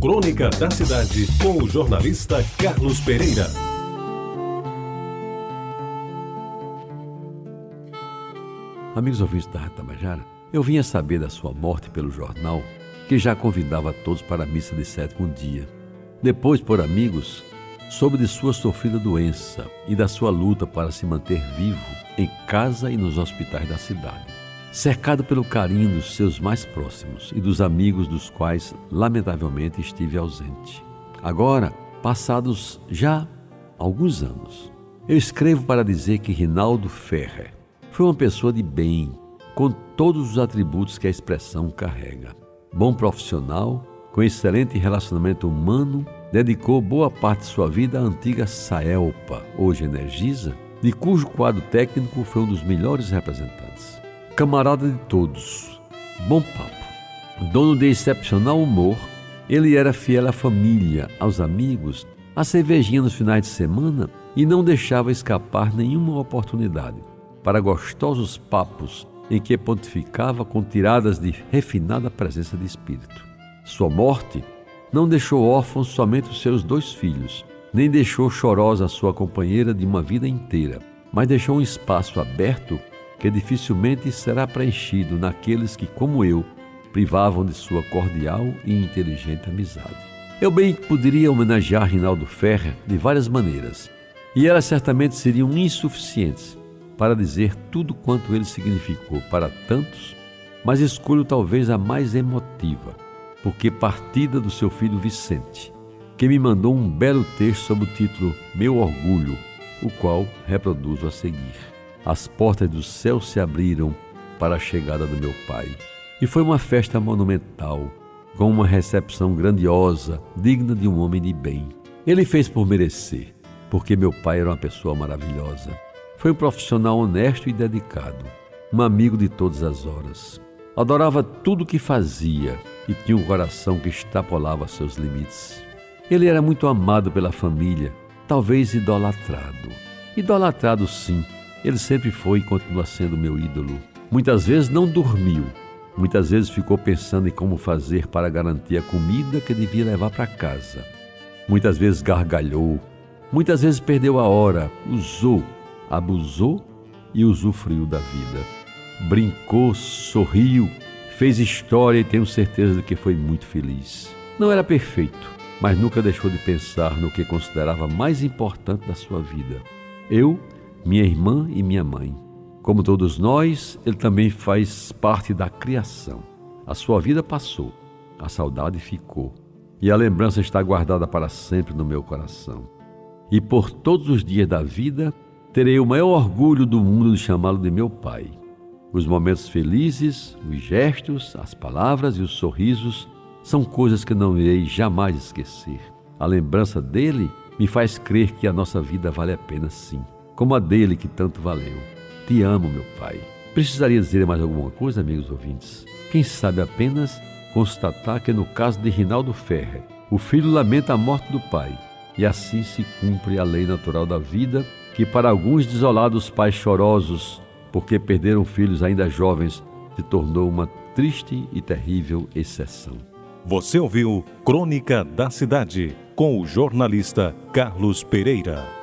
Crônica da Cidade, com o jornalista Carlos Pereira. Amigos ouvintes da Rádio Tabajara, eu vinha saber da sua morte pelo jornal, que já convidava todos para a missa de sétimo dia. Depois, por amigos, soube de sua sofrida doença e da sua luta para se manter vivo em casa e nos hospitais da cidade. Cercado pelo carinho dos seus mais próximos e dos amigos dos quais, lamentavelmente, estive ausente. Agora, passados já alguns anos, eu escrevo para dizer que Rinaldo Ferrer foi uma pessoa de bem, com todos os atributos que a expressão carrega. Bom profissional, com excelente relacionamento humano dedicou boa parte de sua vida à antiga Saelpa, hoje Energisa, de cujo quadro técnico foi um dos melhores representantes. Camarada de todos, bom papo, dono de excepcional humor, ele era fiel à família, aos amigos, à cervejinha nos finais de semana e não deixava escapar nenhuma oportunidade para gostosos papos em que pontificava com tiradas de refinada presença de espírito. Sua morte não deixou órfãos somente os seus dois filhos, nem deixou chorosa sua companheira de uma vida inteira, mas deixou um espaço aberto que dificilmente será preenchido naqueles que, como eu, privavam de sua cordial e inteligente amizade. Eu bem poderia homenagear Rinaldo Ferrer de várias maneiras, e elas certamente seriam insuficientes para dizer tudo quanto ele significou para tantos, mas escolho talvez a mais emotiva porque partida do seu filho Vicente, que me mandou um belo texto sob o título Meu Orgulho, o qual reproduzo a seguir. As portas do céu se abriram para a chegada do meu pai. E foi uma festa monumental, com uma recepção grandiosa, digna de um homem de bem. Ele fez por merecer, porque meu pai era uma pessoa maravilhosa. Foi um profissional honesto e dedicado, um amigo de todas as horas. Adorava tudo o que fazia e tinha um coração que extrapolava seus limites. Ele era muito amado pela família, talvez idolatrado. Idolatrado, sim, ele sempre foi e continua sendo meu ídolo. Muitas vezes não dormiu, muitas vezes ficou pensando em como fazer para garantir a comida que devia levar para casa. Muitas vezes gargalhou, muitas vezes perdeu a hora, usou, abusou e usufruiu da vida. Brincou, sorriu, Fez história e tenho certeza de que foi muito feliz. Não era perfeito, mas nunca deixou de pensar no que considerava mais importante da sua vida. Eu, minha irmã e minha mãe. Como todos nós, ele também faz parte da criação. A sua vida passou, a saudade ficou, e a lembrança está guardada para sempre no meu coração. E por todos os dias da vida, terei o maior orgulho do mundo de chamá-lo de meu pai. Os momentos felizes, os gestos, as palavras e os sorrisos são coisas que não irei jamais esquecer. A lembrança dele me faz crer que a nossa vida vale a pena sim, como a dele que tanto valeu. Te amo, meu pai. Precisaria dizer mais alguma coisa, amigos ouvintes? Quem sabe apenas constatar que no caso de Rinaldo Ferrer, o filho lamenta a morte do pai, e assim se cumpre a lei natural da vida, que para alguns desolados pais chorosos porque perderam filhos ainda jovens, se tornou uma triste e terrível exceção. Você ouviu Crônica da Cidade com o jornalista Carlos Pereira.